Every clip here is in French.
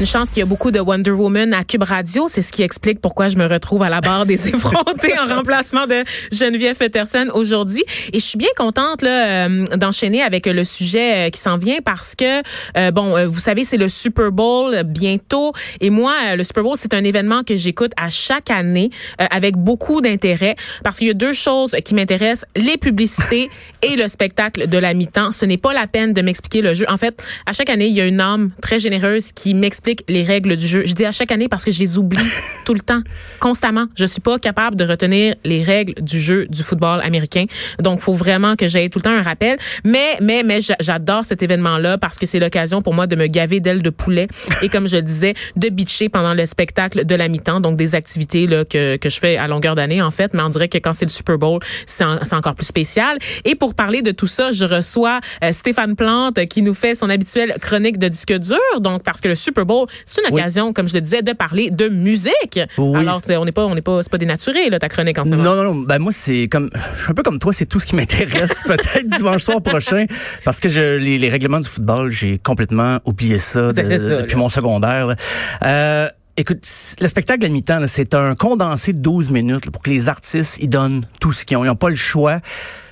Une chance qu'il y a beaucoup de Wonder Woman à Cube Radio. C'est ce qui explique pourquoi je me retrouve à la barre des effrontés en remplacement de Geneviève Peterson aujourd'hui. Et je suis bien contente là, euh, d'enchaîner avec le sujet euh, qui s'en vient parce que, euh, bon, vous savez, c'est le Super Bowl bientôt. Et moi, le Super Bowl, c'est un événement que j'écoute à chaque année euh, avec beaucoup d'intérêt parce qu'il y a deux choses qui m'intéressent, les publicités et le spectacle de la mi-temps. Ce n'est pas la peine de m'expliquer le jeu. En fait, à chaque année, il y a une âme très généreuse qui m'explique les règles du jeu. Je dis à chaque année parce que je les oublie tout le temps, constamment. Je suis pas capable de retenir les règles du jeu du football américain. Donc, faut vraiment que j'aie tout le temps un rappel. Mais, mais, mais, j'a- j'adore cet événement-là parce que c'est l'occasion pour moi de me gaver d'ailes de poulet et, comme je le disais, de bitcher pendant le spectacle de la mi-temps. Donc, des activités là, que, que je fais à longueur d'année, en fait. Mais on dirait que quand c'est le Super Bowl, c'est en- c'est encore plus spécial. Et pour parler de tout ça, je reçois euh, Stéphane Plante qui nous fait son habituelle chronique de disque dur. Donc, parce que le Super Bowl, c'est une Oui. occasion, comme je le disais, de parler de musique. Oui. Alors, on n'est pas, on n'est pas, c'est pas dénaturé, là, ta chronique en ce moment. Non, non, non. Ben moi, c'est comme, je suis un peu comme toi, c'est tout ce qui m'intéresse. Peut-être dimanche soir prochain, parce que je, les, les règlements du football, j'ai complètement oublié ça, de- depuis là. mon secondaire. là. Euh, Écoute, le spectacle à mi-temps, là, c'est un condensé de 12 minutes là, pour que les artistes ils donnent tout ce qu'ils ont. Ils n'ont pas le choix.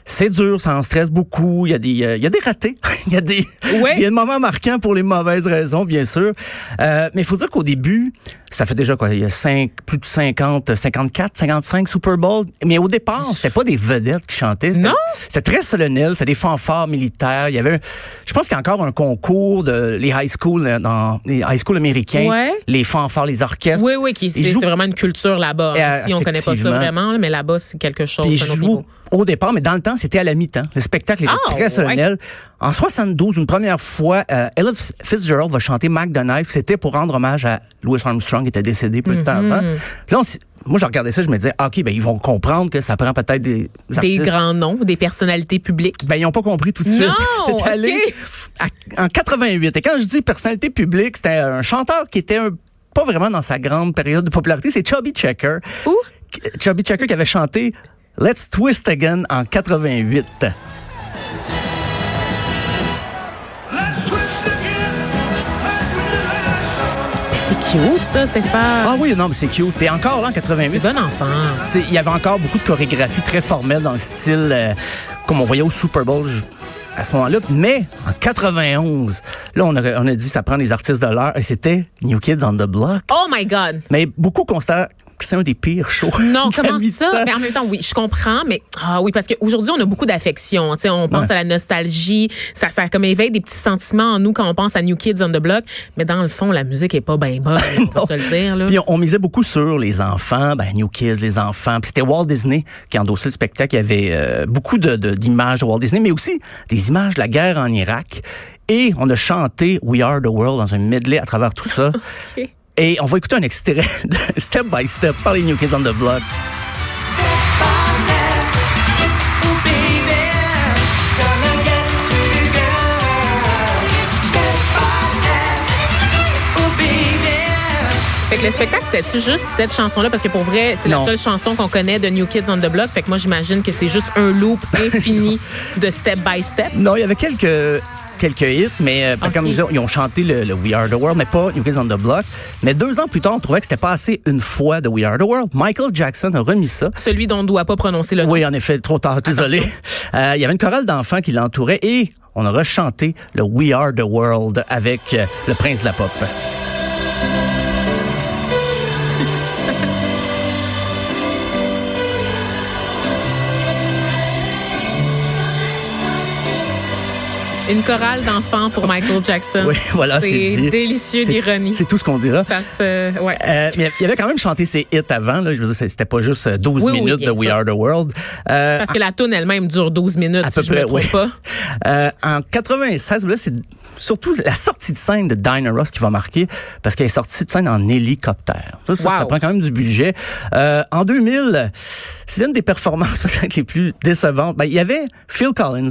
C'est dur, ça en stresse beaucoup. Il y a des, euh, il y a des ratés. il y a des, il y a des moments marquants pour les mauvaises raisons, bien sûr. Euh, mais il faut dire qu'au début, ça fait déjà quoi, il y a cinq, plus de 50, 54, 55 Super Bowl. Mais au départ, c'était pas des vedettes qui chantaient. Non? C'était très solennel. C'était des fanfares militaires. Il y avait, un- je pense qu'il y a encore un concours de les high school euh, dans les high school américains. Ouais. Les fanfares, les orchestres. Oui, oui, qui, c'est, Ils jouent- vraiment une culture là-bas. Ici, on connaît pas ça vraiment, mais là-bas, c'est quelque chose. Puis c'est au départ, mais dans le temps, c'était à la mi-temps. Le spectacle était Ah, très solennel. En 72, une première fois, euh, Ella Fitzgerald va chanter Mac the Knife. C'était pour rendre hommage à Louis Armstrong, qui était décédé peu de temps Mhm. avant. Là, on moi, je regardais ça, je me disais, OK, ben, ils vont comprendre que ça prend peut-être des Des grands noms, des personnalités publiques. Ben, ils n'ont pas compris tout de suite. C'est allé à- en 88. Et quand je dis personnalité publique, c'était un chanteur qui était un- pas vraiment dans sa grande période de popularité. C'est Chubby Checker. Où? Chubby Checker qui avait chanté Let's Twist Again en 88. Mais c'est cute, ça, Stéphane. Ah oui, non, mais c'est cute. Et encore là, en c'est 88, bon enfant. c'est- il y avait encore beaucoup de chorégraphie très formelle dans le style euh, comme on voyait au Super Bowl je- à ce moment-là. Mais en 91, là, on a, on a dit ça prend des artistes de l'heure et c'était New Kids on the Block. Oh my God. Mais beaucoup constatent c'est un des pires shows. Non, comment ça? Mais en même temps, oui, je comprends, mais ah oui, parce qu'aujourd'hui, on a beaucoup d'affection. Tu sais, on pense Ouais. à la nostalgie, ça, ça comme éveille des petits sentiments en nous quand on pense à New Kids on the Block. Mais dans le fond, la musique est pas bien bonne, on va se le dire. Là. Puis on, on misait beaucoup sur les enfants, ben New Kids, les enfants. Puis c'était Walt Disney qui endossait le spectacle. Il y avait euh, beaucoup de- de- d'images de, Walt Disney, mais aussi des images de la guerre en Irak. Et on a chanté We Are the World dans un medley à travers tout ça. Et on va écouter un extrait de Step by Step par les New Kids on the Block. Fait que le spectacle, c'était-tu juste cette chanson-là? Parce que pour vrai, c'est la seule chanson qu'on connaît de New Kids on the Block. Fait que moi, j'imagine que c'est juste un loop infini de step by step. Non, il y avait quelques quelques hits, mais euh, Ok. comme nous, ils ont chanté le, le We Are the World, mais pas New Kids on the Block. Mais deux ans plus tard, on trouvait que c'était pas assez une fois de We Are the World. Michael Jackson a remis ça. Celui dont on ne doit pas prononcer le nom. Oui, en effet, trop tard, désolé. Euh, il y avait une chorale d'enfants qui l'entourait et on a rechanté le We Are the World avec euh, le prince de la pop. Une chorale d'enfants pour Michael Jackson. Oui, voilà, c'est délicieux l'ironie. C'est tout ce qu'on dira. Ça se, ouais. Euh, mais il avait quand même chanté ses hits avant. Là. Je veux dire, c'était pas juste euh, 12 Oui, oui, minutes de We. Are the World. Euh, Parce que la tune elle-même dure 12 minutes, à si peu je me près, trompe oui. pas. Euh, en 96, là, c'est surtout la sortie de scène de Dinah Ross qui va marquer parce qu'elle est sortie de scène en hélicoptère. Ça, ça, Wow. ça prend quand même du budget. Euh, en 2000, c'est une des performances peut-être les plus décevantes. Ben, il y avait Phil Collins,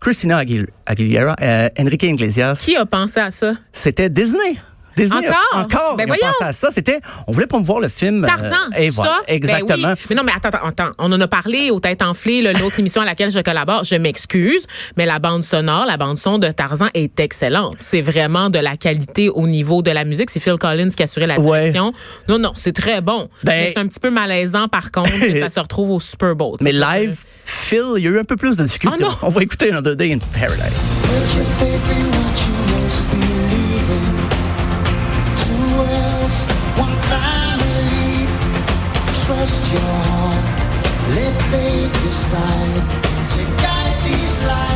Christina Aguil- Aguilera, euh, Enrique Iglesias. Qui a pensé à ça? C'était Disney. Disney Encore? encore. Ben voyons. pensé à ça. C'était, on voulait promouvoir le film. euh, Tarzan, et ça? voilà, Ben exactement. oui. Mais non, mais attends, attends. On en a parlé aux têtes enflées, là, l'autre émission à laquelle je collabore. Je m'excuse, mais la bande sonore, la bande son de Tarzan est excellente. C'est vraiment de la qualité au niveau de la musique. C'est Phil Collins qui assurait la Ouais. direction. Non, non, c'est très bon. Ben- c'est un petit peu malaisant, par contre, que ça se retrouve au Super Bowl. Mais live, Phil, il y a eu un peu plus de difficultés. Oh! On va écouter Another Day in Paradise. Trust your heart, let fate decide to guide these lives.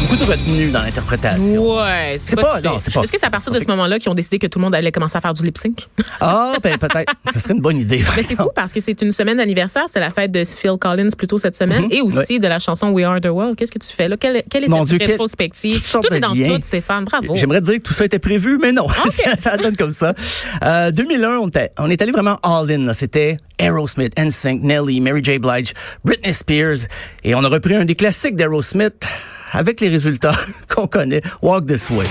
Beaucoup de retenue dans l'interprétation. Ouais, C'est pas- non, c'est pas- Est-ce que c'est à partir de ce moment-là qu'ils ont décidé que tout le monde allait commencer à faire du lip sync? Ah, ben, peut-être. Ça serait une bonne idée. Mais c'est fou parce que c'est une semaine d'anniversaire, c'était la fête de Phil Collins plutôt cette semaine et aussi de la chanson We Are the World. Qu'est-ce que tu fais là? Quelle, quelle est. Mon cette Dieu, rétrospective? sortes Tout est dans tout, Stéphane. Bravo. J'aimerais dire que tout ça était prévu, mais non. ça, ça donne comme ça. Euh, 2001, on, était- on est allé vraiment all-in. là. C'était Aerosmith, NSYNC, Nelly, Mary J. Blige, Britney Spears. Et on a repris un des classiques d'Aerosmith avec les résultats qu'on connaît. Walk This Way.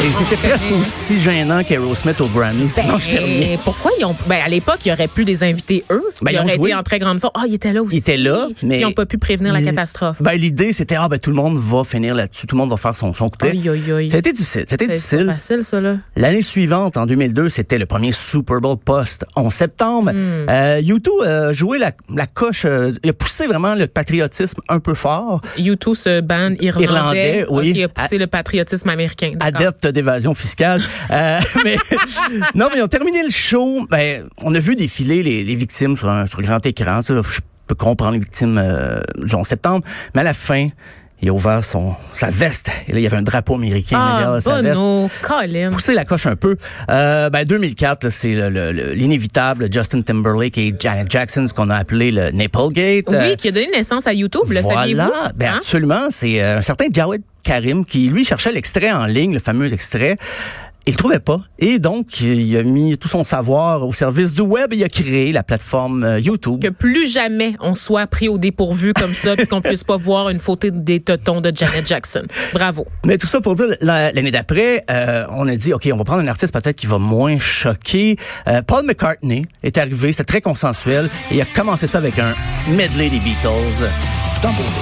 Et c'était presque aussi gênant qu'Aerosmith au Grammy. Sinon, je terminais. Ben, pourquoi ils ont ben à l'époque il aurait pu les inviter eux Ben, ils, auraient joué. été en très grande forme ah ils étaient là aussi Ils étaient là, mais ils n'ont pas pu prévenir la catastrophe Ben, l'idée, c'était, ah, ben, tout le monde va finir là-dessus. Tout le monde va faire son, son couplet. C'était difficile. C'était difficile. pas facile ça là L'année suivante, en 2002, c'était le premier Super Bowl post 11 septembre. Hmm. Euh, U2 a joué la, la coche, euh, il a poussé vraiment le patriotisme un peu fort. U2 ce band irlandais, Irlandais, oui. qui a poussé À- le patriotisme américain d'accord. D'évasion fiscale. Euh, mais non, mais ils ont terminé le show. Ben, on a vu défiler les, les victimes sur un, sur grand écran. Ça, je peux comprendre les victimes euh, du 11 septembre. Mais à la fin, il a ouvert son sa veste. Et là, il y avait un drapeau américain ah derrière sa veste. Bono Colin pousser la coche un peu. Euh, ben 2004, là, c'est le- le- le- l'inévitable Justin Timberlake et Janet Jackson, ce qu'on a appelé le Nipplegate. oui Euh, qui a donné naissance à YouTube le saviez-vous? Voilà, ben Hein? absolument. C'est euh, un certain Jawed Karim qui, lui, cherchait l'extrait en ligne, le fameux extrait. Il le trouvait pas. Et donc, il a mis tout son savoir au service du web et il a créé la plateforme euh, YouTube. que plus jamais on soit pris au dépourvu comme ça puis qu'on puisse pas voir une photo des totons de Janet Jackson. Bravo. Mais tout ça pour dire, la- l'année d'après, euh, on a dit, OK, on va prendre un artiste peut-être qui va moins choquer. Euh, Paul McCartney est arrivé, c'était très consensuel, et il a commencé ça avec un medley des Beatles, tout en beauté.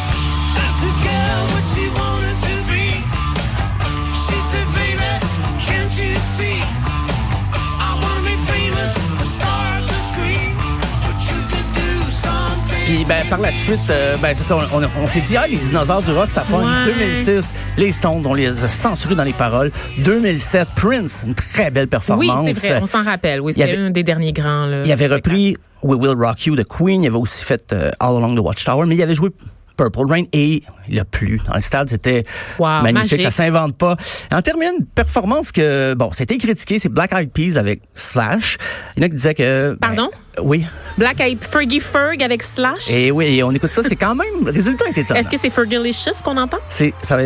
Puis ben, par la suite, euh, ben, c'est ça, on, on- on s'est dit, ah, les dinosaures du rock, ça pogne. Ouais. 2006, les Stones, on les a censurés dans les paroles. 2007, Prince, une très belle Oui, performance. c'est vrai, on s'en rappelle. Oui, c'était un des derniers grands. Là, Il avait repris We Will Rock You de Queen. Il avait aussi fait euh, All Along the Watchtower, mais il avait joué Purple Rain et il a plu. Dans le stade, c'était Wow, magnifique. magique. Ça s'invente pas. En terminant, une performance que, bon, c'était critiqué, c'est Black Eyed Peas avec Slash. Il y en a qui disaient que... ben, Pardon? oui. Black Eyed Fergie Ferg avec Slash? Et oui, et on écoute ça, c'est quand même... Le résultat est étonnant. Est-ce que c'est Fergalicious qu'on entend? C'est ça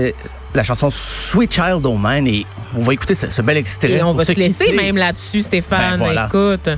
la chanson Sweet Child O' Mine et on va écouter ce, ce bel extrait. Et on va se laisser même là-dessus, Stéphane. Ben, voilà. Écoute.